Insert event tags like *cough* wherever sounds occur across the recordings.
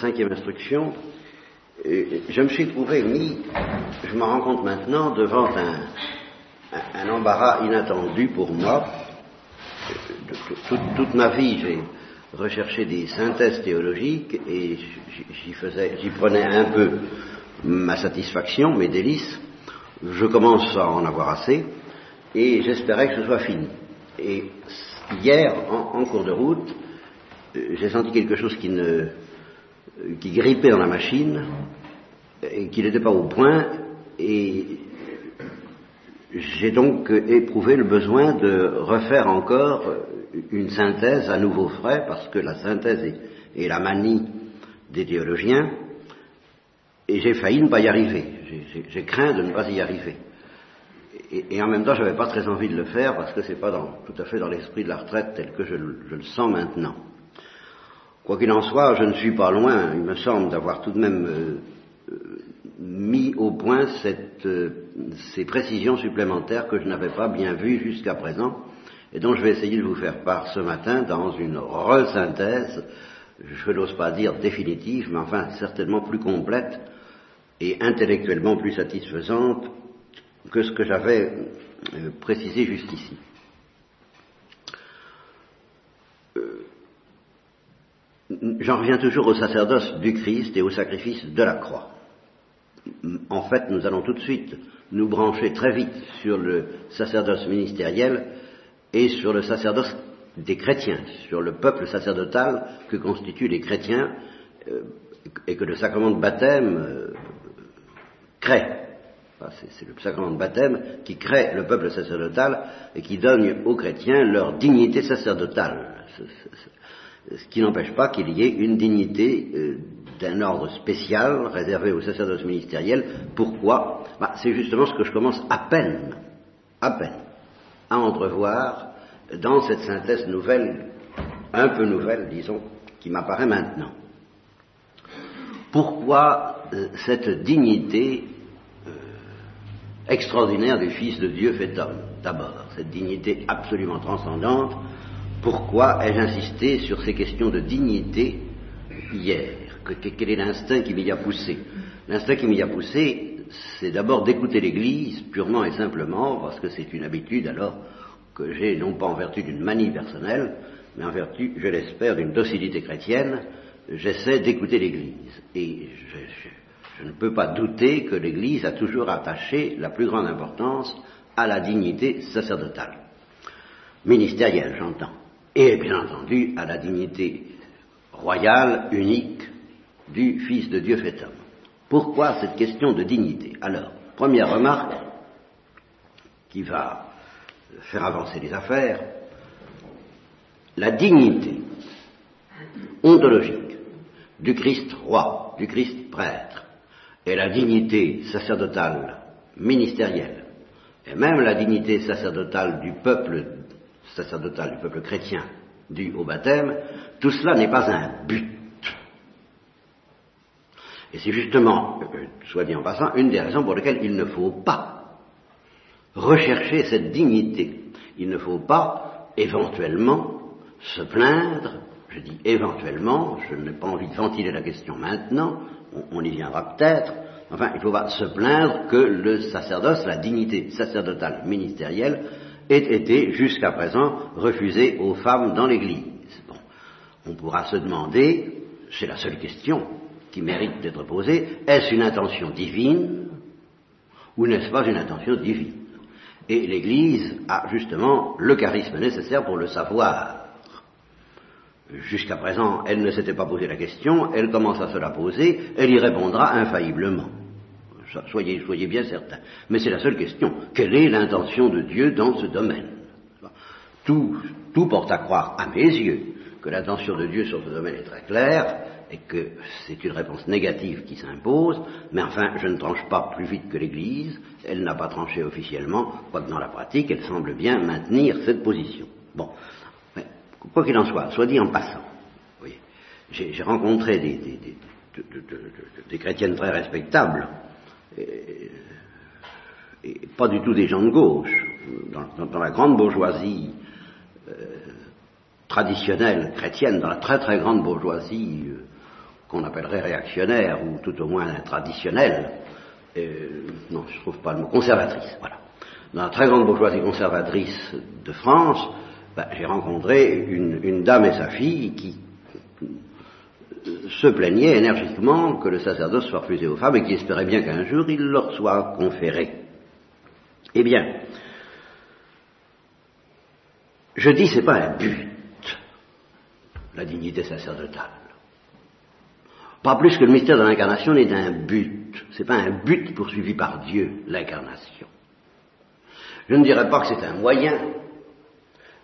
cinquième instruction, je me suis trouvé mis, je me rends compte maintenant, devant un, embarras inattendu pour moi. toute ma vie, j'ai recherché des synthèses théologiques et j'y prenais un peu ma satisfaction, mes délices. Je commence à en avoir assez et j'espérais que ce soit fini. Et hier, en, cours de route, euh, j'ai senti quelque chose qui ne qui grippait dans la machine et qui n'était pas au point et j'ai donc éprouvé le besoin de refaire encore une synthèse à nouveau frais parce que la synthèse est, la manie des théologiens et j'ai failli ne pas y arriver. J'ai craint de ne pas y arriver. Et, en même temps, je n'avais pas très envie de le faire parce que ce n'est pas tout à fait dans l'esprit de la retraite tel que je, le sens maintenant. Quoi qu'il en soit, je ne suis pas loin, il me semble, d'avoir tout de même euh, euh, mis au point euh, ces précisions supplémentaires que je n'avais pas bien vues jusqu'à présent et dont je vais essayer de vous faire part ce matin dans une resynthèse, je n'ose pas dire définitive, mais enfin certainement plus complète et intellectuellement plus satisfaisante que ce que j'avais précisé jusqu'ici. J'en reviens toujours au sacerdoce du Christ et au sacrifice de la croix. En fait, nous allons tout de suite nous brancher très vite sur le sacerdoce ministériel et sur le sacerdoce des chrétiens, sur le peuple sacerdotal que constituent les chrétiens euh, et que le sacrement de baptême crée. C'est le sacrement de baptême qui crée le peuple sacerdotal et qui donne aux chrétiens leur dignité sacerdotale. Ce qui n'empêche pas qu'il y ait une dignité euh, d'un ordre spécial réservé au sacerdoce ministériel. Pourquoi? Bah, C'est justement ce que je commence à peine, à peine, à entrevoir dans cette synthèse nouvelle, un peu nouvelle, disons, qui m'apparaît maintenant. Pourquoi euh, cette dignité extraordinaire du Fils de Dieu fait homme? D'abord, cette dignité absolument transcendante. Pourquoi ai-je insisté sur ces questions de dignité hier Quel est l'instinct qui m'y a poussé L'instinct qui m'y a poussé, c'est d'abord d'écouter l'Église, purement et simplement, parce que c'est une habitude alors que j'ai, non pas en vertu d'une manie personnelle, mais en vertu, je l'espère, d'une docilité chrétienne, j'essaie d'écouter l'Église. Et je, je ne peux pas douter que l'Église a toujours attaché la plus grande importance à la dignité sacerdotale, ministérielle j'entends, et bien entendu à la dignité royale, unique, du Fils de Dieu fait homme. Pourquoi cette question de dignité? Alors, première remarque qui va faire avancer les affaires, la dignité ontologique du Christ roi, du Christ prêtre, et la dignité sacerdotale ministérielle, et même la dignité sacerdotale du peuple sacerdotal, du peuple chrétien dû au baptême, tout cela n'est pas un but. Et c'est justement, euh, soit dit en passant, une des raisons pour lesquelles il ne faut pas rechercher cette dignité. Il ne faut pas éventuellement se plaindre, je dis éventuellement, je n'ai pas envie de ventiler la question maintenant, on, y viendra peut-être, enfin, il ne faut pas se plaindre que le sacerdoce, la dignité sacerdotale ministérielle, ait été jusqu'à présent refusée aux femmes dans l'Église. Bon, on pourra se demander, c'est la seule question qui mérite d'être posée, est-ce une intention divine ou n'est-ce pas une intention divine? Et l'Église a justement le charisme nécessaire pour le savoir. Jusqu'à présent, elle ne s'était pas posé la question, elle commence à se la poser, elle y répondra infailliblement. Soyez, bien certains. Mais c'est la seule question. Quelle est l'intention de Dieu dans ce domaine? Tout, tout porte à croire, à mes yeux, que l'intention de Dieu sur ce domaine est très claire et que c'est une réponse négative qui s'impose, mais enfin, je ne tranche pas plus vite que l'Église, elle n'a pas tranché officiellement, quoique dans la pratique, elle semble bien maintenir cette position. Bon, quoi qu'il en soit, soit dit en passant, j'ai rencontré des, chrétiennes très respectables, et, pas du tout des gens de gauche, dans, la grande bourgeoisie euh, traditionnelle chrétienne, dans la très très grande bourgeoisie, euh, qu'on appellerait réactionnaire, ou tout au moins traditionnelle, non, je trouve pas le mot, conservatrice, voilà. Dans la très grande bourgeoisie conservatrice de France, ben, j'ai rencontré une, dame et sa fille qui se plaignaient énergiquement que le sacerdoce soit refusé aux femmes et qui espéraient bien qu'un jour il leur soit conféré. Eh bien, je dis c'est pas un but, la dignité sacerdotale. Pas plus que le mystère de l'incarnation n'est un but. C'est pas un but poursuivi par Dieu, l'incarnation. Je ne dirais pas que c'est un moyen.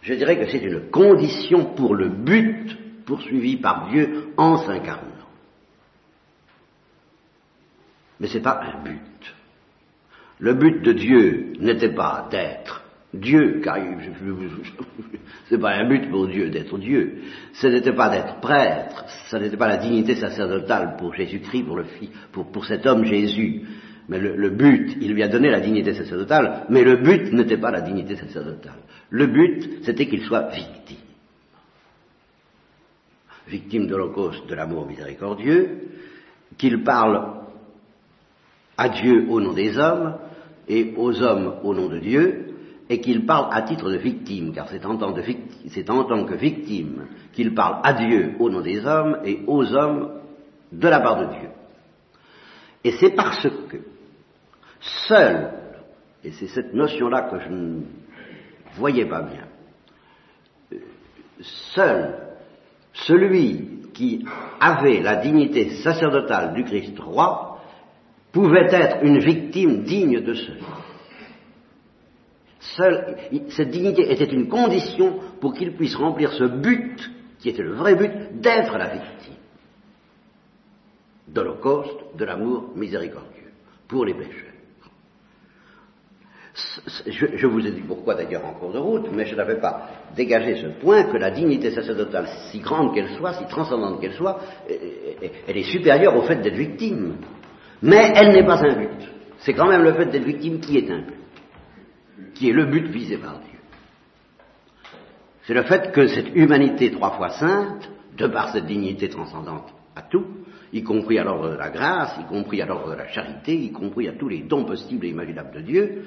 Je dirais que c'est une condition pour le but poursuivi par Dieu en s'incarnant. Mais ce n'est pas un but. Le but de Dieu n'était pas d'être Dieu, car c'est pas un but pour Dieu d'être Dieu. Ce n'était pas d'être prêtre, ce n'était pas la dignité sacerdotale pour Jésus-Christ, pour, cet homme Jésus. Mais le, but, il lui a donné la dignité sacerdotale, mais le but n'était pas la dignité sacerdotale. Le but, c'était qu'il soit victime. Victime de l'Holocauste de l'amour miséricordieux, qu'il parle à Dieu au nom des hommes et aux hommes au nom de Dieu, et qu'il parle à titre de victime, car c'est en, tant que victime qu'il parle à Dieu au nom des hommes et aux hommes de la part de Dieu. Et c'est parce que seul, et c'est cette notion-là que je ne voyais pas bien, seul celui qui avait la dignité sacerdotale du Christ roi pouvait être une victime digne de ce Seule, cette dignité était une condition pour qu'il puisse remplir ce but, qui était le vrai but, d'être la victime d'Holocauste, de l'amour miséricordieux pour les pécheurs. Je, vous ai dit pourquoi d'ailleurs en cours de route, mais je n'avais pas dégagé ce point que la dignité sacerdotale, si grande qu'elle soit, si transcendante qu'elle soit, elle est supérieure au fait d'être victime. Mais elle n'est pas un but. C'est quand même le fait d'être victime qui est un but qui est le but visé par Dieu. C'est le fait que cette humanité trois fois sainte, de par cette dignité transcendante à tout, y compris à l'ordre de la grâce, y compris à l'ordre de la charité, y compris à tous les dons possibles et imaginables de Dieu,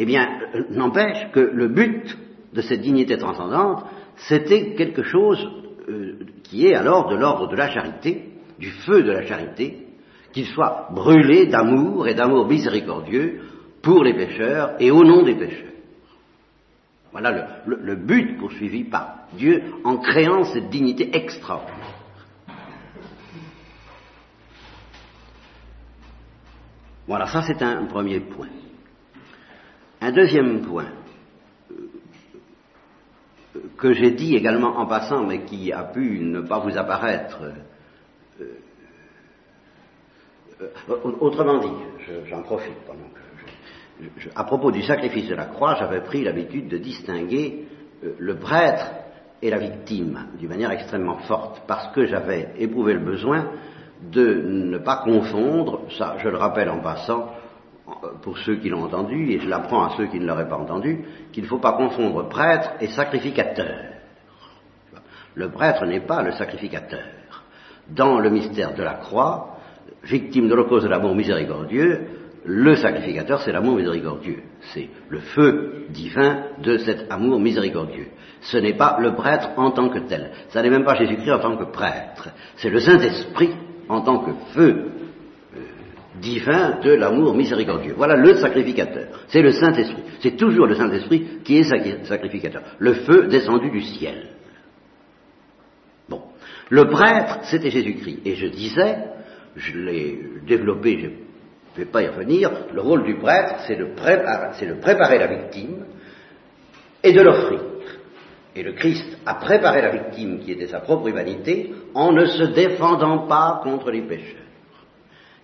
eh bien, n'empêche que le but de cette dignité transcendante, c'était quelque chose euh, qui est alors de l'ordre de la charité, du feu de la charité, qu'il soit brûlé d'amour et d'amour miséricordieux pour les pécheurs et au nom des pécheurs. Voilà le, but poursuivi par Dieu en créant cette dignité extraordinaire. Voilà, ça c'est un premier point. Un deuxième point que j'ai dit également en passant, mais qui a pu ne pas vous apparaître. Euh, euh, autrement dit, j'en profite à propos du sacrifice de la croix, j'avais pris l'habitude de distinguer euh, le prêtre et la victime d'une manière extrêmement forte, parce que j'avais éprouvé le besoin de ne pas confondre, ça je le rappelle en passant, pour ceux qui l'ont entendu, et je l'apprends à ceux qui ne l'auraient pas entendu, qu'il ne faut pas confondre prêtre et sacrificateur. Le prêtre n'est pas le sacrificateur. Dans le mystère de la croix, victime de l'occasion de l'amour miséricordieux, le sacrificateur, c'est l'amour miséricordieux. C'est le feu divin de cet amour miséricordieux. Ce n'est pas le prêtre en tant que tel. Ça n'est même pas Jésus-Christ en tant que prêtre. C'est le Saint-Esprit en tant que feu euh, divin de l'amour miséricordieux. Voilà le sacrificateur. C'est le Saint-Esprit. C'est toujours le Saint-Esprit qui est sacrificateur. Le feu descendu du ciel. Bon. Le prêtre, c'était Jésus-Christ. Et je disais, je l'ai développé, je ne vais pas y revenir, le rôle du prêtre, c'est de, préparer, la victime et de l'offrir. Et le Christ a préparé la victime qui était sa propre humanité en ne se défendant pas contre les pécheurs.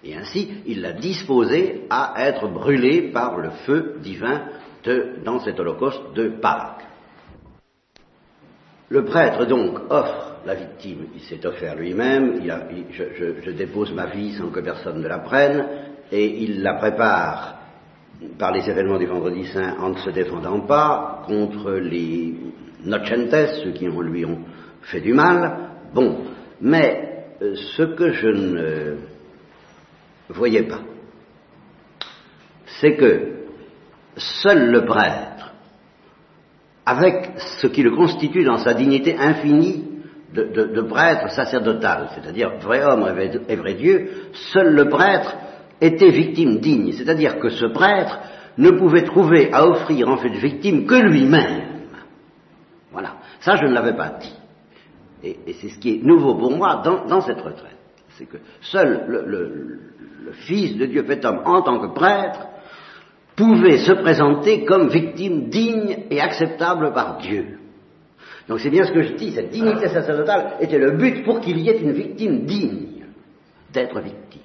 Et ainsi, il l'a disposé à être brûlé par le feu divin dans cet holocauste de Pâques. Le prêtre donc offre la victime, il s'est offert lui-même, je, dépose ma vie sans que personne ne la prenne, et il la prépare par les événements du vendredi saint en ne se défendant pas contre les nocentes, ceux qui lui ont fait du mal. Bon, mais euh, ce que je ne voyais pas, c'est que seul le prêtre, avec ce qui le constitue dans sa dignité infinie de, prêtre sacerdotal, c'est-à-dire vrai homme et vrai Dieu, seul le prêtre était victime digne, c'est-à-dire que ce prêtre ne pouvait trouver à offrir en fait victime que lui-même. Voilà, ça je ne l'avais pas dit. Et, c'est ce qui est nouveau pour moi dans, cette retraite. C'est que seul le, Fils de Dieu fait homme en tant que prêtre pouvait se présenter comme victime digne et acceptable par Dieu. Donc c'est bien ce que je dis, cette dignité sacerdotale était le but pour qu'il y ait une victime digne d'être victime.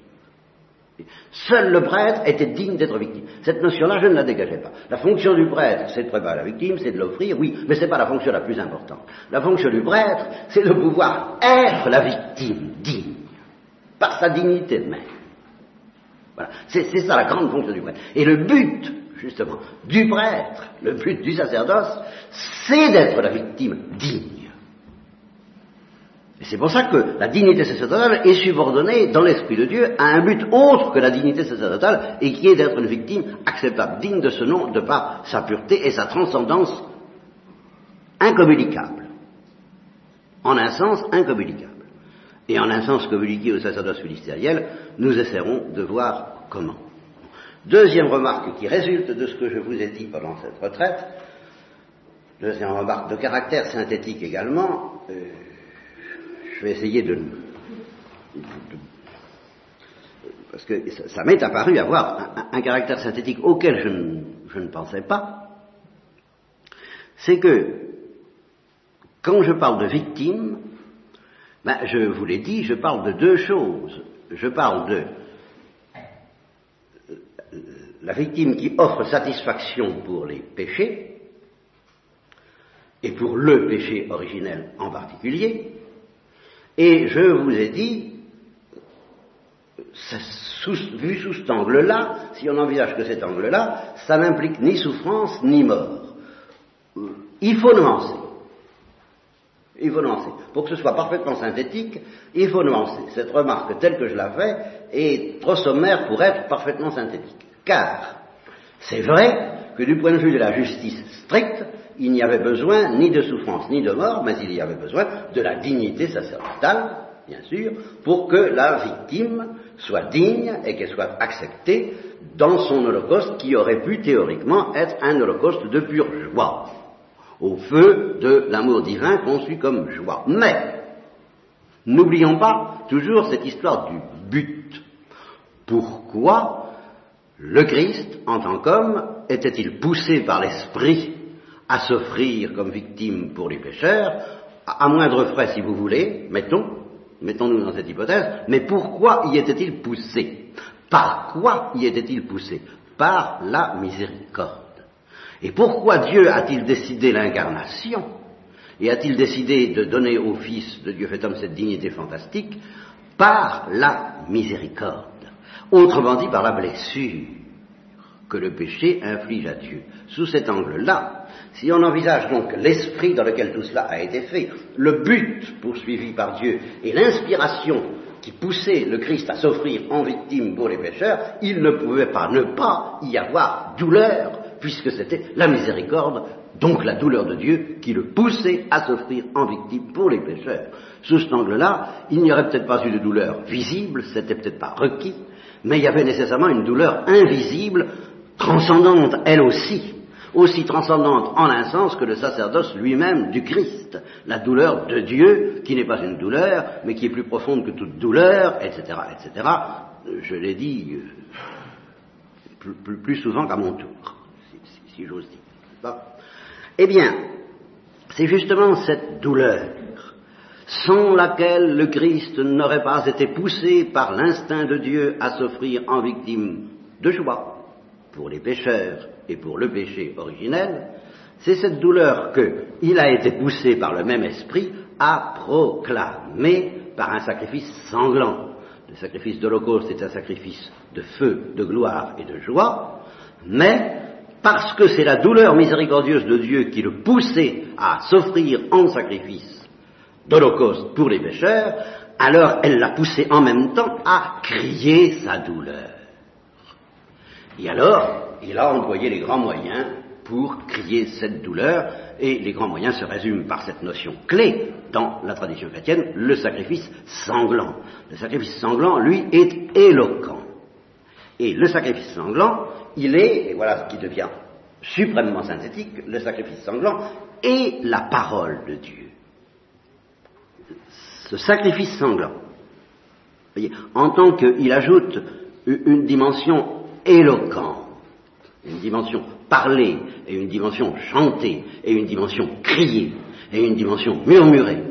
Seul le prêtre était digne d'être victime. Cette notion-là, je ne la dégageais pas. La fonction du prêtre, c'est de préparer la victime, c'est de l'offrir, oui, mais ce n'est pas la fonction la plus importante. La fonction du prêtre, c'est de pouvoir être la victime digne, par sa dignité même. C'est ça la grande fonction du prêtre. Et le but, justement, du prêtre, le but du sacerdoce, c'est d'être la victime digne. Et c'est pour ça que la dignité sacerdotale est subordonnée dans l'Esprit de Dieu à un but autre que la dignité sacerdotale et qui est d'être une victime acceptable, digne de ce nom de par sa pureté et sa transcendance incommunicable. En un sens incommunicable. Et en un sens communiqué au sacerdoce ministériel, nous essaierons de voir comment. Deuxième remarque qui résulte de ce que je vous ai dit pendant cette retraite, deuxième remarque de caractère synthétique également, euh, je vais essayer de, parce que ça, m'est apparu avoir un, caractère synthétique auquel je ne, pensais pas, c'est que quand je parle de victime, ben, je vous l'ai dit, je parle de deux choses. Je parle de la victime qui offre satisfaction pour les péchés, et pour le péché originel en particulier, et je vous ai dit, vu sous cet angle-là, si on envisage que cet angle-là, ça n'implique ni souffrance ni mort. Il faut nuancer. Il faut nuancer. Pour que ce soit parfaitement synthétique, il faut nuancer. Cette remarque telle que je la fais est trop sommaire pour être parfaitement synthétique. Car c'est vrai que du point de vue de la justice stricte, il n'y avait besoin ni de souffrance ni de mort, mais il y avait besoin de la dignité sacerdotale, bien sûr, pour que la victime soit digne et qu'elle soit acceptée dans son holocauste qui aurait pu théoriquement être un holocauste de pure joie, au feu de l'amour divin conçu comme joie. Mais, n'oublions pas toujours cette histoire du but. Pourquoi le Christ, en tant qu'homme, était-il poussé par l'Esprit à s'offrir comme victime pour les pécheurs, à, moindre frais si vous voulez, mettons, mettons-nous dans cette hypothèse, mais pourquoi y était-il poussé? Par quoi y était-il poussé? Par la miséricorde. Et pourquoi Dieu a-t-il décidé l'incarnation et a-t-il décidé de donner au Fils de Dieu fait homme cette dignité fantastique Par la miséricorde. Autrement dit, par la blessure que le péché inflige à Dieu? Sous cet angle-là, si on envisage donc l'esprit dans lequel tout cela a été fait, le but poursuivi par Dieu et l'inspiration qui poussait le Christ à s'offrir en victime pour les pécheurs, il ne pouvait pas ne pas y avoir douleur, puisque c'était la miséricorde, donc la douleur de Dieu, qui le poussait à s'offrir en victime pour les pécheurs. Sous cet angle-là, il n'y aurait peut-être pas eu de douleur visible, c'était peut-être pas requis, mais il y avait nécessairement une douleur invisible, transcendante elle aussi, aussi transcendante en un sens que le sacerdoce lui-même du Christ, la douleur de Dieu, qui n'est pas une douleur, mais qui est plus profonde que toute douleur, etc., etc. Je l'ai dit euh, plus, souvent qu'à mon tour, Eh bien, c'est justement cette douleur sans laquelle le Christ n'aurait pas été poussé par l'instinct de Dieu à s'offrir en victime de joie pour les pécheurs et pour le péché originel, c'est cette douleur qu'il a été poussé par le même esprit à proclamer par un sacrifice sanglant. Le sacrifice d'Holocauste est un sacrifice de feu, de gloire et de joie, mais parce que c'est la douleur miséricordieuse de Dieu qui le poussait à s'offrir en sacrifice d'Holocauste pour les pécheurs, alors elle l'a poussé en même temps à crier sa douleur. Et alors, il a employé les grands moyens pour crier cette douleur, et les grands moyens se résument par cette notion clé dans la tradition chrétienne, le sacrifice sanglant. Le sacrifice sanglant, lui, est éloquent. Et le sacrifice sanglant, il est, et voilà ce qui devient suprêmement synthétique, le sacrifice sanglant est la parole de Dieu. Ce sacrifice sanglant, en tant qu'il ajoute une dimension éloquente, une dimension parlée, et une dimension chantée, et une dimension criée, et une dimension murmurée,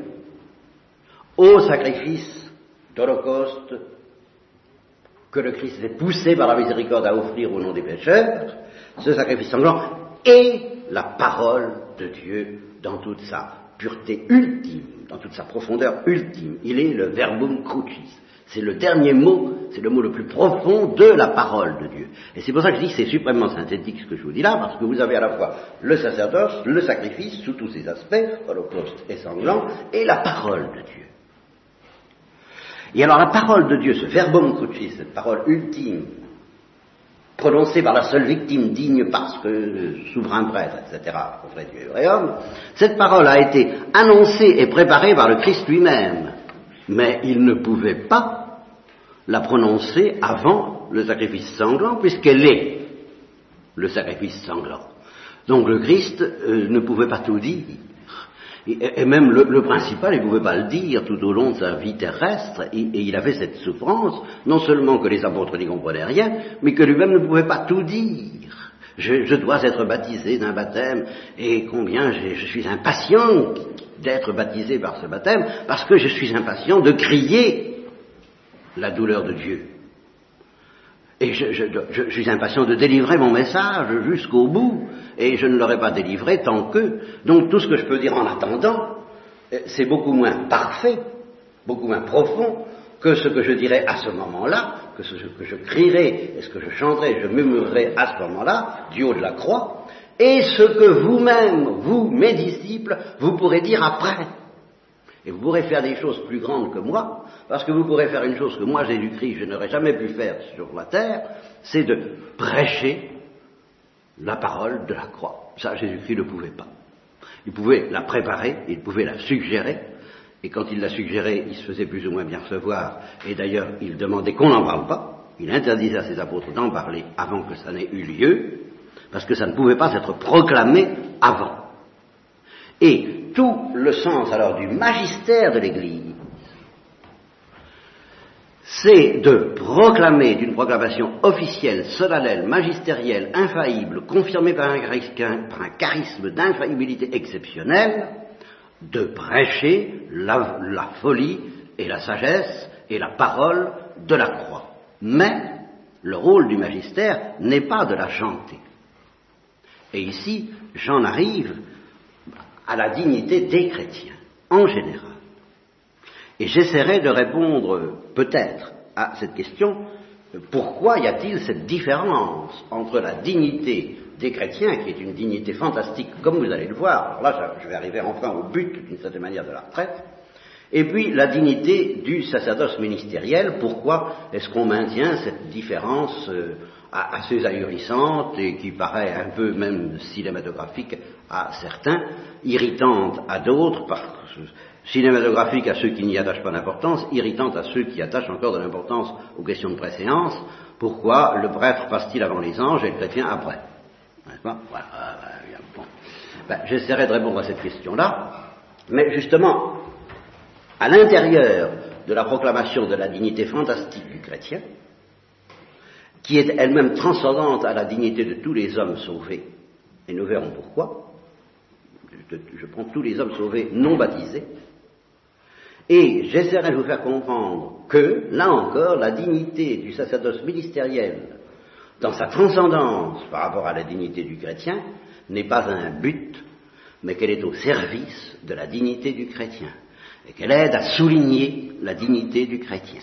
au sacrifice d'Holocauste que le Christ est poussé par la miséricorde à offrir au nom des pécheurs, ce sacrifice sanglant est la parole de Dieu dans toute sa pureté ultime, dans toute sa profondeur ultime. Il est le verbum crucis. C'est le dernier mot, c'est le mot le plus profond de la parole de Dieu. Et c'est pour ça que je dis que c'est suprêmement synthétique ce que je vous dis là, parce que vous avez à la fois le sacerdoce, le sacrifice, sous tous ses aspects, holocauste et sanglant, et la parole de Dieu. Et alors la parole de Dieu, ce verbum crucis, cette parole ultime, prononcée par la seule victime digne parce que souverain prêtre, etc., vrai Dieu et homme, cette parole a été annoncée et préparée par le Christ lui-même. Mais il ne pouvait pas la prononcer avant le sacrifice sanglant, puisqu'elle est le sacrifice sanglant. Donc le Christ euh, ne pouvait pas tout dire. Et, même le, principal, il ne pouvait pas le dire tout au long de sa vie terrestre, et, il avait cette souffrance, non seulement que les apôtres n'y comprenaient rien, mais que lui-même ne pouvait pas tout dire. Je, dois être baptisé d'un baptême, et combien je suis impatient d'être baptisé par ce baptême, parce que je suis impatient de crier la douleur de Dieu. Et je, suis impatient de délivrer mon message jusqu'au bout, et je ne l'aurai pas délivré tant que. Donc tout ce que je peux dire en attendant, euh, c'est beaucoup moins parfait, beaucoup moins profond que ce que je dirai à ce moment-là, que ce que je crierai, et ce que je chanterai, je murmurerai à ce moment-là, du haut de la croix, et ce que vous-même, vous, mes disciples, vous pourrez dire après. Et vous pourrez faire des choses plus grandes que moi, parce que vous pourrez faire une chose que moi, Jésus-Christ, je n'aurais jamais pu faire sur la terre, c'est de prêcher la parole de la croix. Ça, Jésus-Christ ne pouvait pas. Il pouvait la préparer, il pouvait la suggérer, et quand il la suggérait, il se faisait plus ou moins bien recevoir, et d'ailleurs, il demandait qu'on n'en parle pas, il interdisait à ses apôtres d'en parler avant que ça n'ait eu lieu, parce que ça ne pouvait pas être proclamé avant. Et tout le sens alors du magistère de l'Église, c'est de proclamer d'une proclamation officielle, solennelle, magistérielle, infaillible, confirmée par un, charisme d'infaillibilité exceptionnelle, de prêcher la, la, folie et la sagesse et la parole de la croix. Mais le rôle du magistère n'est pas de la chanter. Et ici, j'en arrive à la dignité des chrétiens, en général. Et j'essaierai de répondre peut-être à cette question, pourquoi y a-t-il cette différence entre la dignité des chrétiens, qui est une dignité fantastique, comme vous allez le voir, alors là je vais arriver enfin au but d'une certaine manière de la retraite, et puis la dignité du sacerdoce ministériel, pourquoi est-ce qu'on maintient cette différence euh, assez ahurissante et qui paraît un peu même cinématographique à certains, irritante à d'autres, cinématographique à ceux qui n'y attachent pas d'importance, irritante à ceux qui attachent encore de l'importance aux questions de préséance. Pourquoi le prêtre passe-t-il avant les anges et le chrétien après? Voilà, bon. ben, J'essaierai de répondre à cette question-là, mais justement, à l'intérieur de la proclamation de la dignité fantastique du chrétien, qui est elle-même transcendante à la dignité de tous les hommes sauvés, et nous verrons pourquoi, je prends tous les hommes sauvés non baptisés, et j'essaierai de vous faire comprendre que, là encore, la dignité du sacerdoce ministériel, dans sa transcendance par rapport à la dignité du chrétien, n'est pas un but, mais qu'elle est au service de la dignité du chrétien, et qu'elle aide à souligner la dignité du chrétien,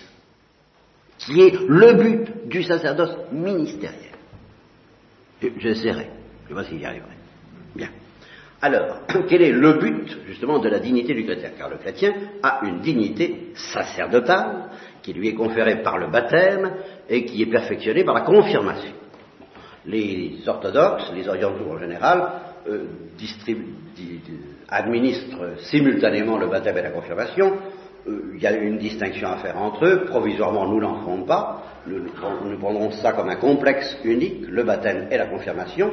qui est le but du sacerdoce ministériel. J'essaierai, je pas s'il y arriverait. Bien. Alors, *clears throat* quel est le but justement de la dignité du chrétien? Car le chrétien a une dignité sacerdotale qui lui est conférée par le baptême et qui est perfectionnée par la confirmation. Les orthodoxes, les orientaux en général, euh, administrent simultanément le baptême et la confirmation. Euh, il y a une distinction à faire entre eux. Provisoirement, nous n'en ferons pas. Nous, nous, prendrons ça comme un complexe unique, le baptême et la confirmation.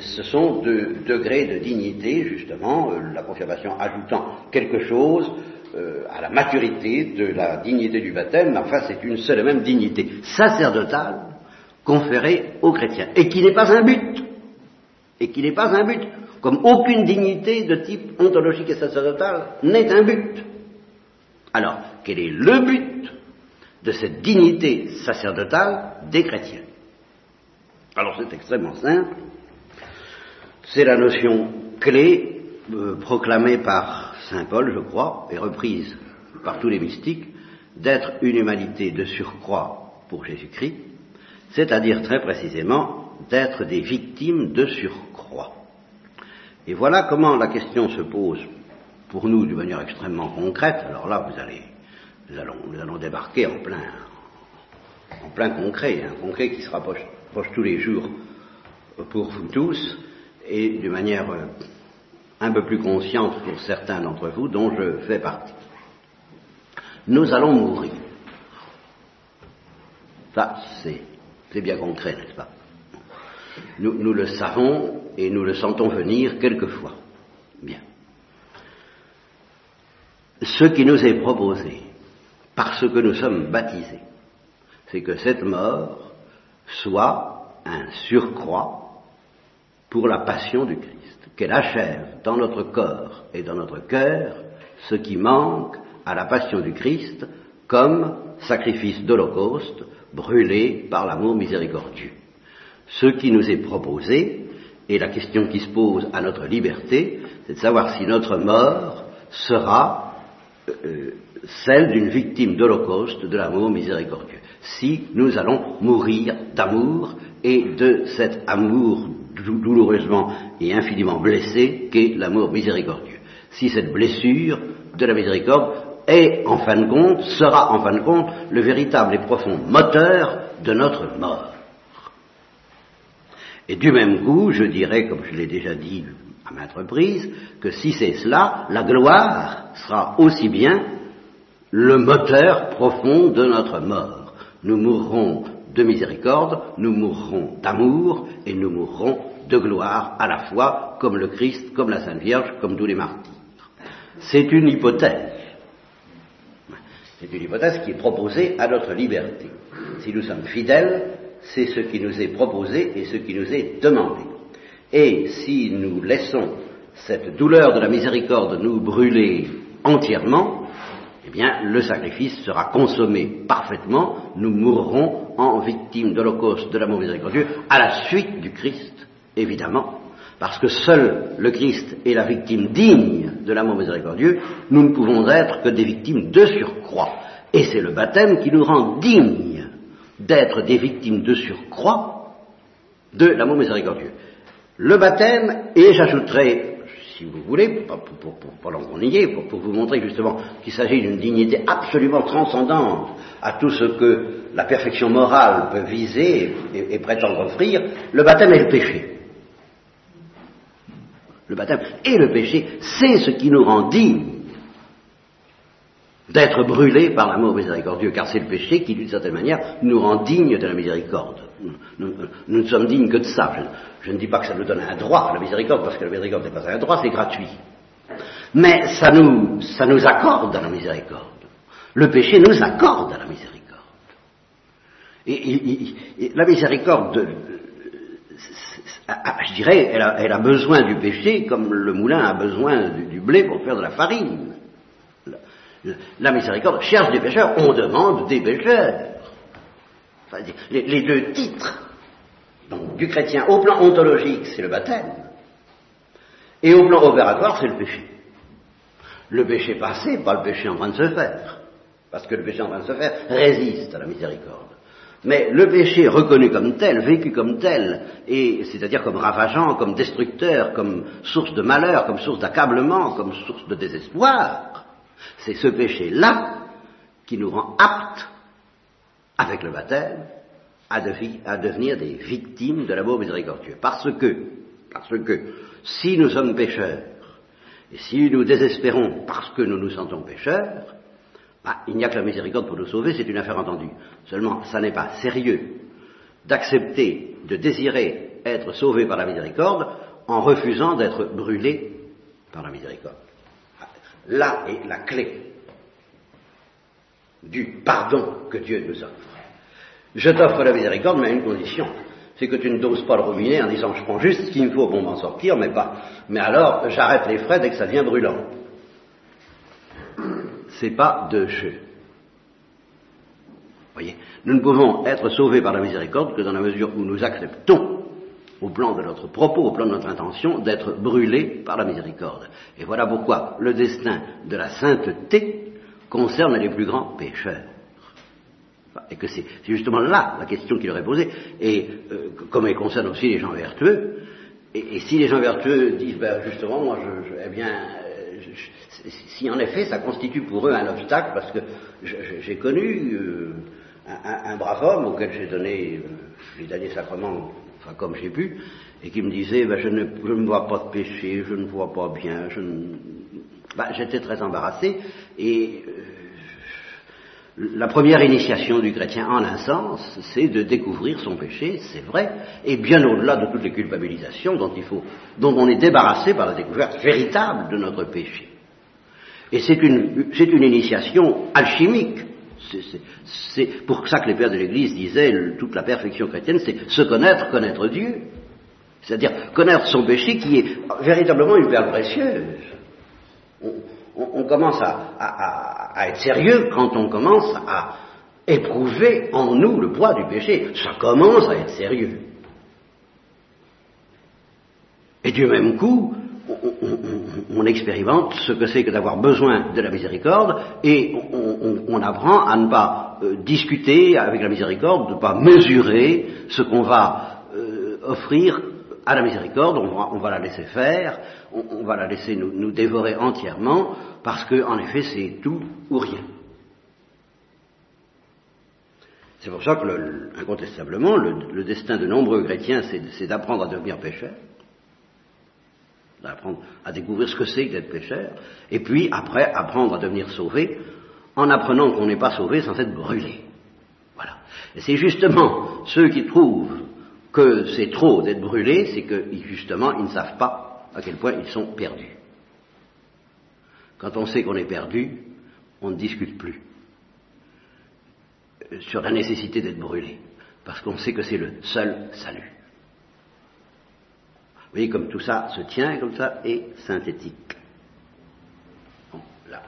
Ce sont deux degrés de dignité, justement, euh, la confirmation ajoutant quelque chose à la maturité de la dignité du baptême, mais enfin c'est une seule et même dignité sacerdotale conférée aux chrétiens, et qui n'est pas un but. Et qui n'est pas un but, comme aucune dignité de type ontologique et sacerdotal n'est un but. Alors, quel est le but de cette dignité sacerdotale des chrétiens? Alors c'est extrêmement simple, c'est la notion clé euh, proclamée par Saint Paul, je crois, et reprise par tous les mystiques, d'être une humanité de surcroît pour Jésus-Christ, c'est-à-dire très précisément d'être des victimes de surcroît et voilà comment la question se pose pour nous d'une manière extrêmement concrète. Alors là, vous allez, nous allons, nous allons débarquer en plein, en plein concret, un concret qui se rapproche, tous les jours pour vous tous et d'une manière euh, un peu plus consciente pour certains d'entre vous, dont je fais partie. Nous allons mourir. Ça, c'est bien concret, n'est-ce pas? Nous, le savons et nous le sentons venir quelquefois. Bien. Ce qui nous est proposé, parce que nous sommes baptisés, c'est que cette mort soit un surcroît pour la passion du Christ, qu'elle achève dans notre corps et dans notre cœur ce qui manque à la passion du Christ comme sacrifice d'Holocauste brûlé par l'amour miséricordieux ce qui nous est proposé, et la question qui se pose à notre liberté, c'est de savoir si notre mort sera euh, celle d'une victime d'Holocauste de l'amour miséricordieux. Si nous allons mourir d'amour et de cet amour douloureusement et infiniment blessé qu'est l'amour miséricordieux. Si cette blessure de la miséricorde est, en fin de compte, sera en fin de compte le véritable et profond moteur de notre mort. Et du même coup, je dirais, comme je l'ai déjà dit à maintes reprises, que si c'est cela, la gloire sera aussi bien le moteur profond de notre mort. Nous mourrons de miséricorde, nous mourrons d'amour et nous mourrons de gloire à la fois, comme le Christ, comme la Sainte Vierge, comme tous les martyrs. C'est une hypothèse. C'est une hypothèse qui est proposée à notre liberté. Si nous sommes fidèles, c'est ce qui nous est proposé et ce qui nous est demandé. Et si nous laissons cette douleur de la miséricorde nous brûler entièrement, eh bien, le sacrifice sera consommé parfaitement, nous mourrons en victimes d'Holocauste de l'amour miséricordieux, à la suite du Christ, évidemment, parce que seul le Christ est la victime digne de l'amour miséricordieux, nous ne pouvons être que des victimes de surcroît. Et c'est le baptême qui nous rend dignes d'être des victimes de surcroît de l'amour miséricordieux. Le baptême, et j'ajouterai, si vous voulez, qu'on y est, pour, vous montrer justement qu'il s'agit d'une dignité absolument transcendante à tout ce que la perfection morale peut viser et, et prétendre offrir, le baptême est le péché. Le baptême et le péché, c'est ce qui nous rend dignes d'être brûlés par l'amour miséricordieux, car c'est le péché qui, d'une certaine manière, nous rend dignes de la miséricorde. Nous, ne sommes dignes que de ça. Je, ne dis pas que ça nous donne un droit, la miséricorde, parce que la miséricorde n'est pas un droit, c'est gratuit. Mais ça nous, ça nous accorde à la miséricorde. Le péché nous accorde à la miséricorde. Et, la miséricorde, je dirais, elle a, elle a, besoin du péché comme le moulin a besoin du blé pour faire de la farine. La miséricorde cherche des pécheurs, on demande des pécheurs. les, deux titres du chrétien au plan ontologique, c'est le baptême, et au plan opératoire, c'est le péché. Le péché passé, pas le péché en train de se faire, parce que le péché en train de se faire résiste à la miséricorde. Mais le péché reconnu comme tel, vécu comme tel, et c'est-à-dire comme ravageant, comme destructeur, comme source de malheur, comme source d'accablement, comme source de désespoir, c'est ce péché-là qui nous rend aptes, avec le baptême, à, devenir des victimes de l'amour miséricordieux. Parce que, parce que, si nous sommes pécheurs, et si nous désespérons parce que nous nous sentons pécheurs, bah, il n'y a que la miséricorde pour nous sauver, c'est une affaire entendue. Seulement, ça n'est pas sérieux d'accepter, de désirer être sauvé par la miséricorde en refusant d'être brûlé par la miséricorde. Là est la clé du pardon que Dieu nous offre. Je t'offre la miséricorde, mais à une condition. C'est que tu ne doses pas le robinet en disant je prends juste ce qu'il me faut pour m'en sortir, mais pas. Mais alors, j'arrête les frais dès que ça devient brûlant. C'est pas de jeu. Voyez, nous ne pouvons être sauvés par la miséricorde que dans la mesure où nous acceptons, au plan de notre propos, au plan de notre intention, d'être brûlés par la miséricorde. Et voilà pourquoi le destin de la sainteté concerne les plus grands pécheurs. Et que c'est justement là la question qu'il aurait posée, et euh, comme elle concerne aussi les gens vertueux, et, si les gens vertueux disent, ben, justement, moi, eh bien, si en effet ça constitue pour eux un obstacle, parce que j'ai connu euh, un, brave homme auquel j'ai donné les derniers sacrements, enfin comme j'ai pu, et qui me disait, ben, je, ne, ne vois pas de péché, je ne vois pas bien, je ben, j'étais très embarrassé, et la première initiation du chrétien en un sens, c'est de découvrir son péché, c'est vrai, et bien au-delà de toutes les culpabilisations dont, il faut, dont on est débarrassé par la découverte véritable de notre péché. Et c'est une, une, initiation alchimique. C'est pour ça que les pères de l'Église disaient toute la perfection chrétienne, c'est se connaître, connaître Dieu. C'est-à-dire connaître son péché qui est véritablement une perle précieuse on, commence à, être sérieux quand on commence à éprouver en nous le poids du péché. Ça commence à être sérieux. Et du même coup, on, expérimente ce que c'est que d'avoir besoin de la miséricorde et on, apprend à ne pas euh, discuter avec la miséricorde, de ne pas mesurer ce qu'on va euh, offrir à la miséricorde, on va, la laisser faire, on, va la laisser nous, dévorer entièrement, parce qu'en effet c'est tout ou rien. C'est pour ça que, incontestablement, le, destin de nombreux chrétiens, c'est d'apprendre à devenir pécheur, d'apprendre à découvrir ce que c'est d'être pécheur, et puis après apprendre à devenir sauvé, en apprenant qu'on n'est pas sauvé sans être brûlé. Voilà. Et c'est justement ceux qui trouvent que c'est trop d'être brûlés, c'est que justement ils ne savent pas à quel point ils sont perdus. Quand on sait qu'on est perdu, on ne discute plus sur la nécessité d'être brûlé, parce qu'on sait que c'est le seul salut. Vous voyez comme tout ça se tient comme ça est synthétique. Là.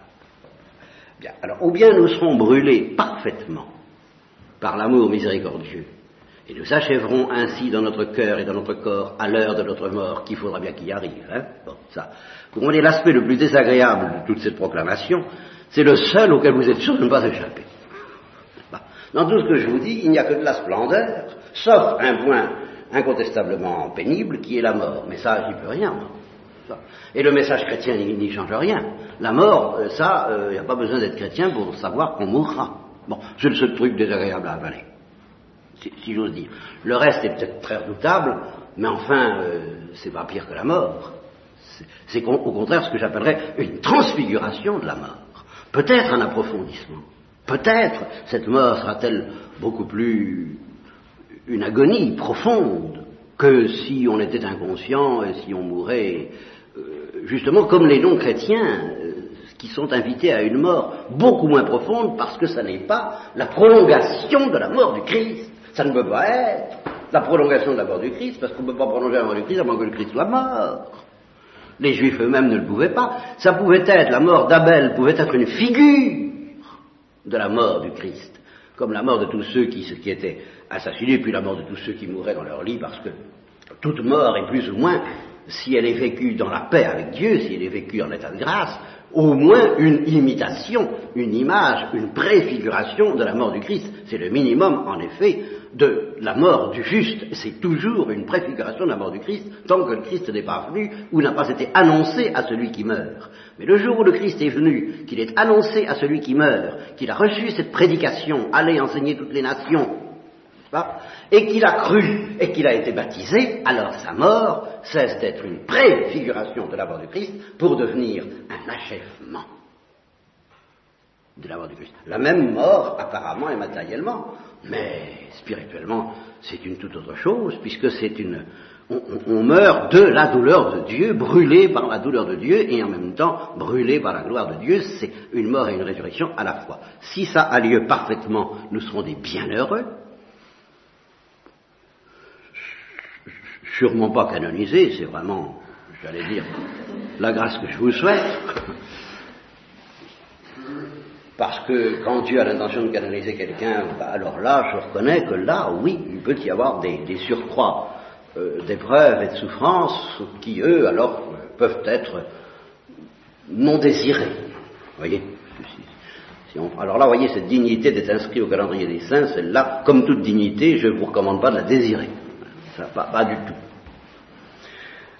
Bien. Alors, ou bien nous serons brûlés parfaitement par l'amour miséricordieux et nous achèverons ainsi dans notre cœur et dans notre corps, à l'heure de notre mort, qu'il faudra bien qu'il y arrive. Hein bon, ça. Pour moi, l'aspect le plus désagréable de toute cette proclamation, c'est le seul auquel vous êtes sûr de ne pas échapper. Dans tout ce que je vous dis, il n'y a que de la splendeur, sauf un point incontestablement pénible qui est la mort. Mais ça, j'y peux rien. Et le message chrétien n'y change rien. La mort, euh, ça, il euh, n'y a pas besoin d'être chrétien pour savoir qu'on mourra. Bon, c'est le seul truc désagréable à avaler si, j'ose dire. Le reste est peut-être très redoutable, mais enfin, euh, c'est pas pire que la mort. C'est au contraire ce que j'appellerais une transfiguration de la mort. Peut-être un approfondissement. Peut-être cette mort sera-t-elle beaucoup plus une agonie profonde que si on était inconscient et si on mourait, euh, justement comme les non-chrétiens euh, qui sont invités à une mort beaucoup moins profonde parce que ça n'est pas la prolongation de la mort du Christ. Ça ne peut pas être la prolongation de la mort du Christ, parce qu'on ne peut pas prolonger la mort du Christ avant que le Christ soit mort. Les Juifs eux-mêmes ne le pouvaient pas. Ça pouvait être, la mort d'Abel pouvait être une figure de la mort du Christ, comme la mort de tous ceux qui, étaient assassinés, puis la mort de tous ceux qui mouraient dans leur lit, parce que toute mort est plus ou moins, si elle est vécue dans la paix avec Dieu, si elle est vécue en état de grâce, au moins une imitation, une image, une préfiguration de la mort du Christ. C'est le minimum, en effet, de la mort du juste. C'est toujours une préfiguration de la mort du Christ, tant que le Christ n'est pas venu ou n'a pas été annoncé à celui qui meurt. Mais le jour où le Christ est venu, qu'il est annoncé à celui qui meurt, qu'il a reçu cette prédication, allez enseigner toutes les nations, et qu'il a cru et qu'il a été baptisé, alors sa mort cesse d'être une préfiguration de la mort du Christ pour devenir un achèvement de la mort du Christ. La même mort apparemment et matériellement, mais spirituellement c'est une toute autre chose puisque c'est une on, meurt de la douleur de Dieu, brûlé par la douleur de Dieu et en même temps brûlé par la gloire de Dieu. C'est une mort et une résurrection à la fois. Si ça a lieu parfaitement, nous serons des bienheureux. sûrement pas canonisé, c'est vraiment, j'allais dire, la grâce que je vous souhaite. Parce que quand Dieu a l'intention de canoniser quelqu'un, bah, alors là, je reconnais que là, oui, il peut y avoir des, surcroîts euh, d'épreuves et de souffrances qui, eux, alors, peuvent être non désirés. Voyez Alors là, vous voyez, cette dignité d'être inscrit au calendrier des saints, celle-là, comme toute dignité, je ne vous recommande pas de la désirer. Ça, pas du tout.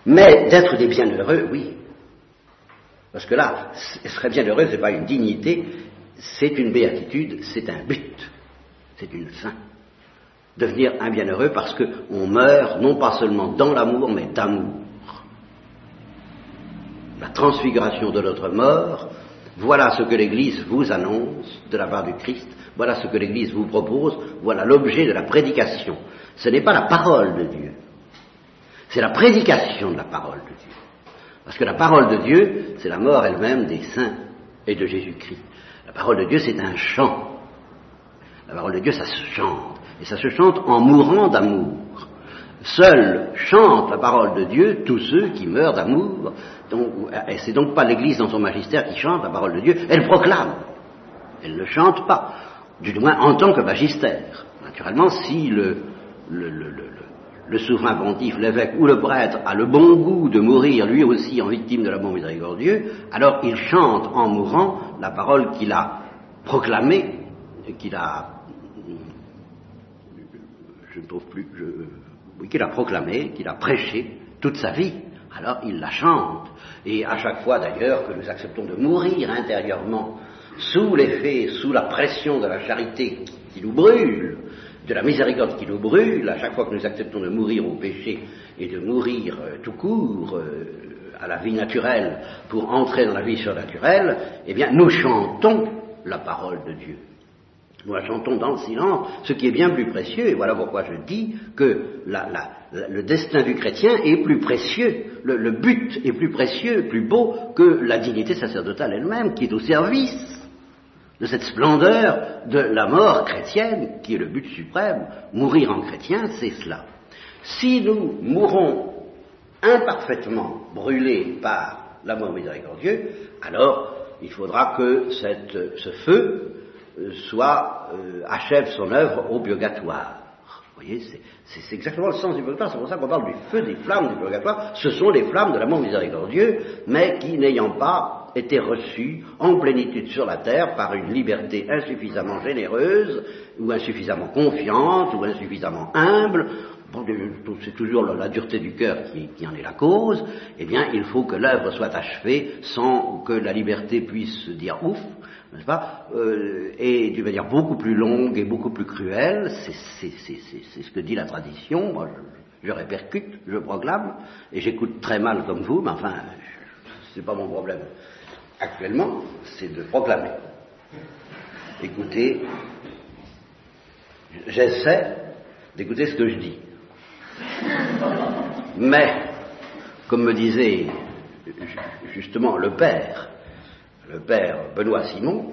Mais d'être des bienheureux, oui. Parce que là, serait bienheureux, ce n'est pas une dignité, c'est une béatitude, c'est un but, c'est une fin. Devenir un bienheureux parce qu'on meurt non pas seulement dans l'amour, mais d'amour. La transfiguration de notre mort, voilà ce que l'Église vous annonce de la part du Christ, voilà ce que l'Église vous propose, voilà l'objet de la prédication. Ce n'est pas la parole de Dieu, c'est la prédication de la parole de Dieu. Parce que la parole de Dieu, c'est la mort elle-même des saints de Jésus-Christ. La parole de Dieu, c'est un chant. La parole de Dieu, ça se chante. Et ça se chante en mourant d'amour. Seuls chantent la parole de Dieu tous ceux qui meurent d'amour. Et c'est donc pas l'Église dans son magistère qui chante la parole de Dieu, elle proclame. Elle ne chante pas, du moins en tant que magistère. Naturellement, si le, le, le, le souverain pontife, l'évêque ou le prêtre a le bon goût de mourir lui aussi en victime de l'amour miséricordieux, alors il chante en mourant la parole qu'il a proclamée, qu'il a, je ne trouve plus, oui, qu'il a proclamée, qu'il a prêché toute sa vie. Alors il la chante. Et à chaque fois d'ailleurs que nous acceptons de mourir intérieurement sous l'effet, sous la pression de la charité qui nous brûle, de la miséricorde qui nous brûle, à chaque fois que nous acceptons de mourir au péché et de mourir euh, tout court euh, à la vie naturelle pour entrer dans la vie surnaturelle, eh bien, nous chantons la parole de Dieu. Nous la chantons dans le silence, ce qui est bien plus précieux, et voilà pourquoi je dis que le destin du chrétien est plus précieux, le but est plus précieux, plus beau que la dignité sacerdotale elle-même, qui est au service de cette splendeur de la mort chrétienne, qui est le but suprême. Mourir en chrétien, c'est cela. Si nous mourons imparfaitement brûlés par l'amour miséricordieux, alors il faudra que ce feu euh, soit, euh, achève son œuvre au purgatoire. Vous voyez, c'est exactement le sens du purgatoire, c'est pour ça qu'on parle du feu des flammes du purgatoire. Ce sont les flammes de l'amour miséricordieux, mais qui n'ayant pas était reçu en plénitude sur la terre par une liberté insuffisamment généreuse, ou insuffisamment confiante, ou insuffisamment humble, c'est toujours la, dureté du cœur qui, en est la cause, eh bien, il faut que l'œuvre soit achevée sans que la liberté puisse dire ouf, n'est-ce pas? Euh, Et d'une manière beaucoup plus longue et beaucoup plus cruelle, c'est ce que dit la tradition, moi je, je répercute, je proclame, et j'écoute très mal comme vous, mais enfin, c'est pas mon problème actuellement, c'est de proclamer. Écoutez, j'essaie d'écouter ce que je dis. Mais, comme me disait justement le père, le père Benoît Simon,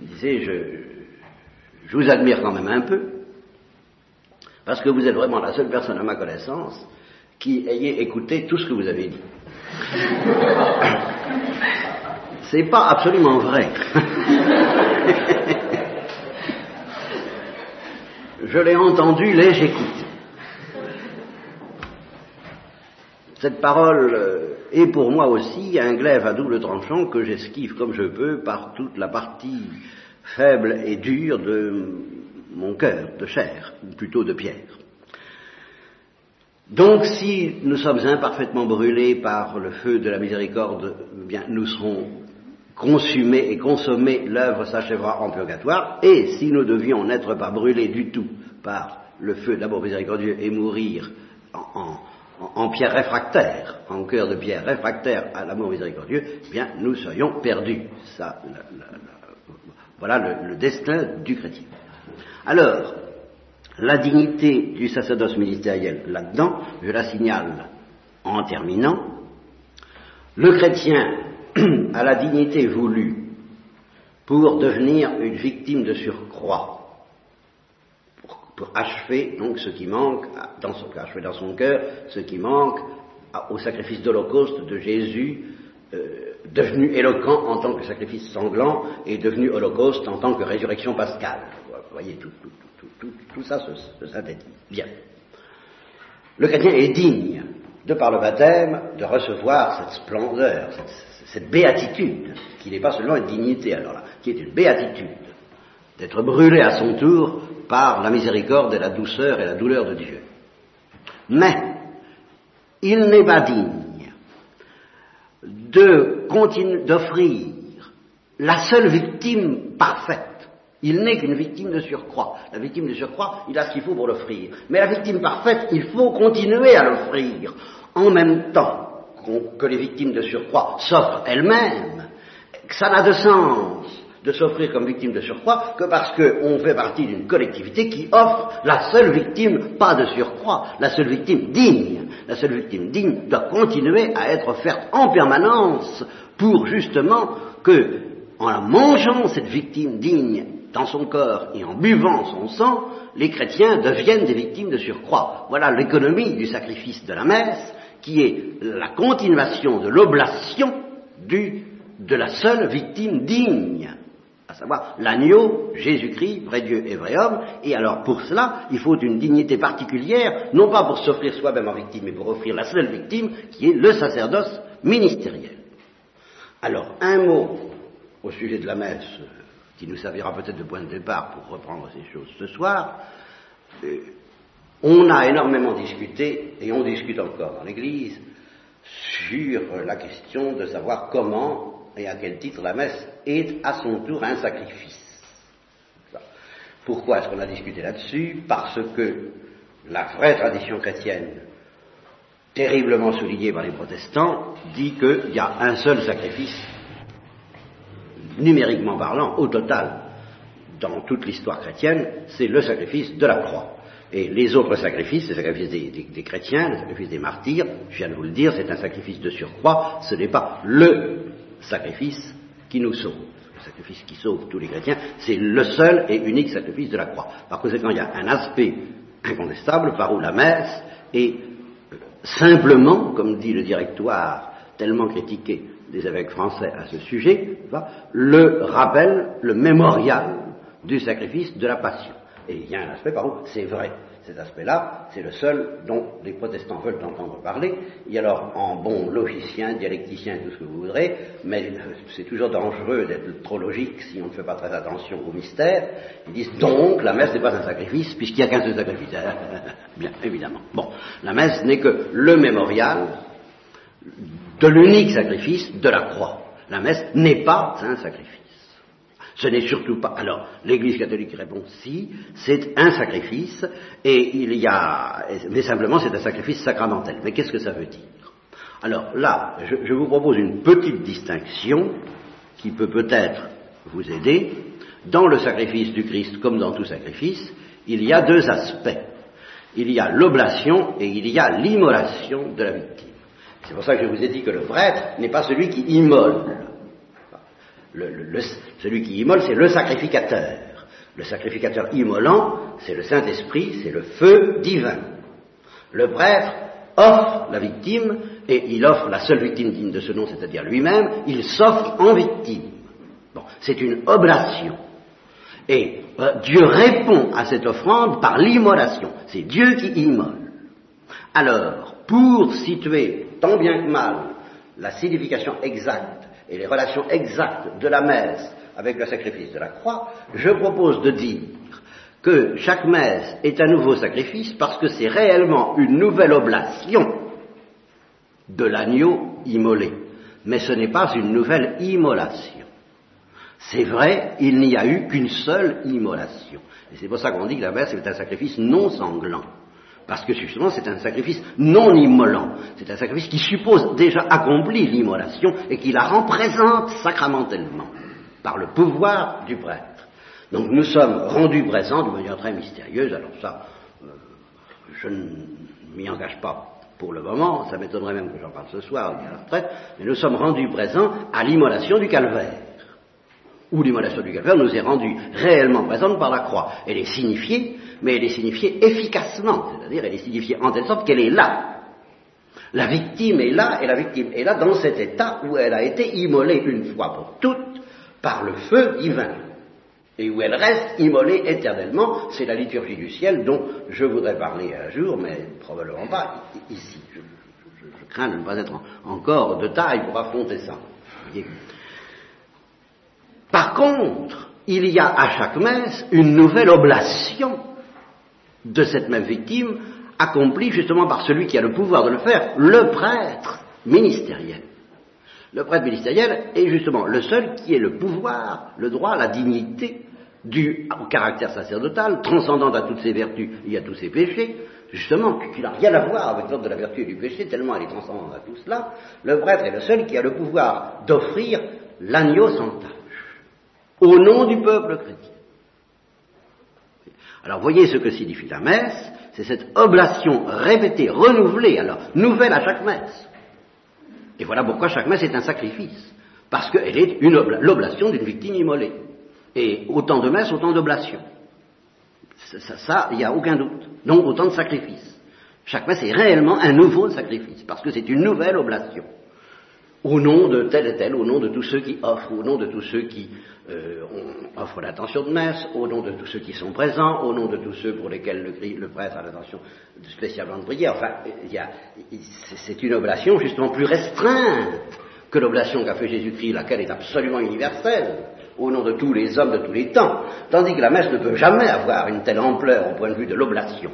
me disait, je, je vous admire quand même un peu, parce que vous êtes vraiment la seule personne à ma connaissance qui ayez écouté tout ce que vous avez dit. C'est pas absolument vrai. Je l'ai entendu, l'ai-je écouté. cette parole euh, est pour moi aussi un glaive à double tranchant que j'esquive comme je peux par toute la partie faible et dure de mon cœur, de chair, ou plutôt de pierre. Donc si nous sommes imparfaitement brûlés par le feu de la miséricorde, eh bien nous serons consumés et consommés, l'œuvre s'achèvera en purgatoire, et si nous devions n'être pas brûlés du tout par le feu de l'amour miséricordieux et mourir en, pierre réfractaire, en cœur de pierre réfractaire à l'amour miséricordieux, eh bien nous serions perdus. Voilà le destin du chrétien. Alors, la dignité du sacerdoce ministériel là-dedans, je la signale en terminant. Le chrétien *clears throat* a la dignité voulue pour devenir une victime de surcroît, pour, achever donc ce qui manque dans son, achever dans son cœur ce qui manque au sacrifice d'Holocauste de Jésus, euh, devenu éloquent en tant que sacrifice sanglant et devenu Holocauste en tant que résurrection pascale. Vous voyez tout, ça se, synthétise. Bien. Le chrétien est digne, de par le baptême, de recevoir cette splendeur, cette, béatitude, qui n'est pas seulement une dignité, alors là, qui est une béatitude, d'être brûlé à son tour par la miséricorde et la douceur et la douleur de Dieu. Mais, il n'est pas digne d'offrir la seule victime parfaite il n'est qu'une victime de surcroît. La victime de surcroît, il a ce qu'il faut pour l'offrir. Mais la victime parfaite, il faut continuer à l'offrir. En même temps que les victimes de surcroît s'offrent elles-mêmes, ça n'a de sens de s'offrir comme victime de surcroît que parce qu'on fait partie d'une collectivité qui offre la seule victime, pas de surcroît, la seule victime digne. La seule victime digne doit continuer à être offerte en permanence pour justement que, en la mangeant cette victime digne dans son corps et en buvant son sang, les chrétiens deviennent des victimes de surcroît. Voilà l'économie du sacrifice de la messe, qui est la continuation de l'oblation de la seule victime digne, à savoir l'agneau, Jésus-Christ, vrai Dieu et vrai homme, et alors pour cela, il faut une dignité particulière, non pas pour s'offrir soi-même en victime, mais pour offrir la seule victime, qui est le sacerdoce ministériel. Alors, un mot au sujet de la messe qui nous servira peut-être de point de départ pour reprendre ces choses ce soir, euh, on a énormément discuté, et on discute encore dans l'Église, sur la question de savoir comment et à quel titre la messe est à son tour un sacrifice. Pourquoi est-ce qu'on a discuté là-dessus? Parce que la vraie tradition chrétienne, terriblement soulignée par les protestants, dit qu'il y a un seul sacrifice numériquement parlant, au total, dans toute l'histoire chrétienne, c'est le sacrifice de la croix. Et les autres sacrifices, le sacrifice des, chrétiens, le sacrifice des martyrs, je viens de vous le dire, c'est un sacrifice de surcroît, ce n'est pas le sacrifice qui nous sauve. Le sacrifice qui sauve tous les chrétiens, c'est le seul et unique sacrifice de la croix. Par conséquent, il y a un aspect incontestable par où la messe est simplement, comme dit le directoire tellement critiqué des évêques français à ce sujet, le rappel, le mémorial du sacrifice de la passion. Et il y a un aspect par c'est vrai. Cet aspect-là, c'est le seul dont les protestants veulent entendre parler. Et alors, en bon logicien, dialecticien, tout ce que vous voudrez, mais c'est toujours dangereux d'être trop logique si on ne fait pas très attention au mystère. Ils disent donc, la messe n'est pas un sacrifice, puisqu'il n'y a qu'un seul sacrifice. *laughs* Bien, évidemment. Bon, la messe n'est que le mémorial de l'unique sacrifice de la croix. La messe n'est pas un sacrifice. Ce n'est surtout pas. Alors, l'Église catholique répond si, c'est un sacrifice, et il y a. Mais simplement, c'est un sacrifice sacramentel. Mais qu'est-ce que ça veut dire? Alors là, je, vous propose une petite distinction qui peut peut-être vous aider. Dans le sacrifice du Christ, comme dans tout sacrifice, il y a deux aspects. Il y a l'oblation et il y a l'immolation de la victime. C'est pour ça que je vous ai dit que le prêtre n'est pas celui qui immole. celui qui immole, c'est le sacrificateur. Le sacrificateur immolant, c'est le Saint-Esprit, c'est le feu divin. Le prêtre offre la victime, et il offre la seule victime digne de ce nom, c'est-à-dire lui-même, il s'offre en victime. Bon, c'est une oblation. Et euh, Dieu répond à cette offrande par l'immolation. C'est Dieu qui immole. Alors, pour situer tant bien que mal la signification exacte et les relations exactes de la messe avec le sacrifice de la croix, je propose de dire que chaque messe est un nouveau sacrifice parce que c'est réellement une nouvelle oblation de l'agneau immolé. Mais ce n'est pas une nouvelle immolation. C'est vrai, il n'y a eu qu'une seule immolation. Et c'est pour ça qu'on dit que la messe est un sacrifice non sanglant. Parce que justement, c'est un sacrifice non immolant. C'est un sacrifice qui suppose déjà accompli l'immolation et qui la représente sacramentellement par le pouvoir du prêtre. Donc nous sommes rendus présents de manière très mystérieuse. Alors ça, euh, je ne m'y engage pas pour le moment, ça m'étonnerait même que j'en parle ce soir, à la retraite, mais nous sommes rendus présents à l'immolation du calvaire où l'immolation du calvaire nous est rendue réellement présente par la croix. Elle est signifiée, mais elle est signifiée efficacement, c'est-à-dire elle est signifiée en telle sorte qu'elle est là. La victime est là, et la victime est là dans cet état où elle a été immolée une fois pour toutes par le feu divin, et où elle reste immolée éternellement. C'est la liturgie du ciel dont je voudrais parler un jour, mais probablement pas ici. Je, crains de ne pas être encore de taille pour affronter ça. Par contre, il y a à chaque messe une nouvelle oblation de cette même victime, accomplie justement par celui qui a le pouvoir de le faire, le prêtre ministériel. Le prêtre ministériel est justement le seul qui ait le pouvoir, le droit, la dignité du au caractère sacerdotal, transcendant à toutes ses vertus et à tous ses péchés, justement, qui n'a rien à voir avec l'ordre de la vertu et du péché, tellement elle est transcendante à tout cela, le prêtre est le seul qui a le pouvoir d'offrir l'agneau sans au nom du peuple chrétien. Alors voyez ce que signifie la messe, c'est cette oblation répétée, renouvelée, alors nouvelle à chaque messe. Et voilà pourquoi chaque messe est un sacrifice, parce qu'elle est l'oblation d'une victime immolée. Et autant de messes, autant d'oblations. Ça, il n'y a aucun doute. Donc autant de sacrifices. Chaque messe est réellement un nouveau sacrifice, parce que c'est une nouvelle oblation au nom de tel et tel, au nom de tous ceux qui offrent, au nom de tous ceux qui euh, offrent l'attention de messe, au nom de tous ceux qui sont présents, au nom de tous ceux pour lesquels le, prêtre a l'attention spécialement de prière. Enfin, c'est une oblation justement plus restreinte que l'oblation qu'a fait Jésus-Christ, laquelle est absolument universelle, au nom de tous les hommes de tous les temps, tandis que la messe ne peut jamais avoir une telle ampleur au point de vue de l'oblation.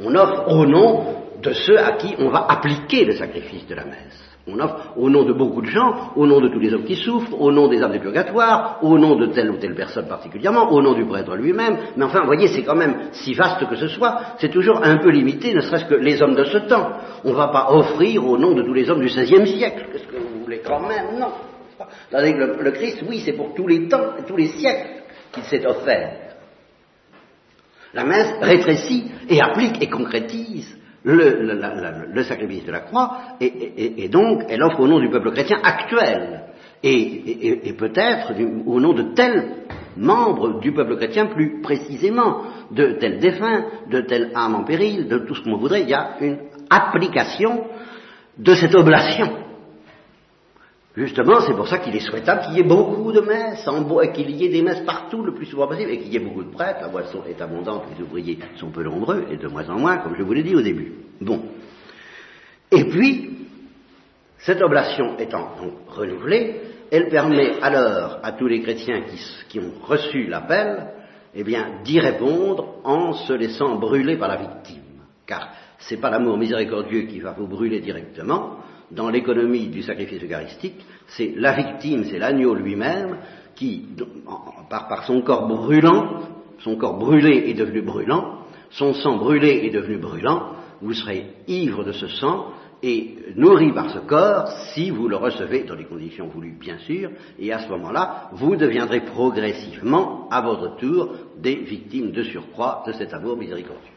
On offre au nom de ceux à qui on va appliquer le sacrifice de la messe. On offre au nom de beaucoup de gens, au nom de tous les hommes qui souffrent, au nom des âmes des purgatoires, au nom de telle ou telle personne particulièrement, au nom du prêtre lui-même. Mais enfin, vous voyez, c'est quand même, si vaste que ce soit, c'est toujours un peu limité, ne serait-ce que les hommes de ce temps. On ne va pas offrir au nom de tous les hommes du XVIe siècle. Qu'est-ce que vous voulez quand même? Non. Le, le Christ, oui, c'est pour tous les temps, tous les siècles qu'il s'est offert. La messe rétrécit et applique et concrétise le, sacrifice de la croix, et, donc elle offre au nom du peuple chrétien actuel, et, peut-être au nom de tels membres du peuple chrétien plus précisément, de tels défunts, de telle âme en péril, de tout ce qu'on voudrait, il y a une application de cette oblation Justement, c'est pour ça qu'il est souhaitable qu'il y ait beaucoup de messes, et qu'il y ait des messes partout le plus souvent possible, et qu'il y ait beaucoup de prêtres. La boisson est abondante, les ouvriers sont peu nombreux, et de moins en moins, comme je vous l'ai dit au début. Bon. Et puis, cette oblation étant donc renouvelée, elle permet alors à tous les chrétiens qui, qui ont reçu l'appel, eh bien, d'y répondre en se laissant brûler par la victime. Car c'est pas l'amour miséricordieux qui va vous brûler directement, dans l'économie du sacrifice eucharistique, c'est la victime, c'est l'agneau lui-même qui, par, son corps brûlant, son corps brûlé est devenu brûlant, son sang brûlé est devenu brûlant, vous serez ivre de ce sang et nourri par ce corps si vous le recevez dans les conditions voulues, bien sûr, et à ce moment-là, vous deviendrez progressivement, à votre tour, des victimes de surcroît de cet amour miséricordieux.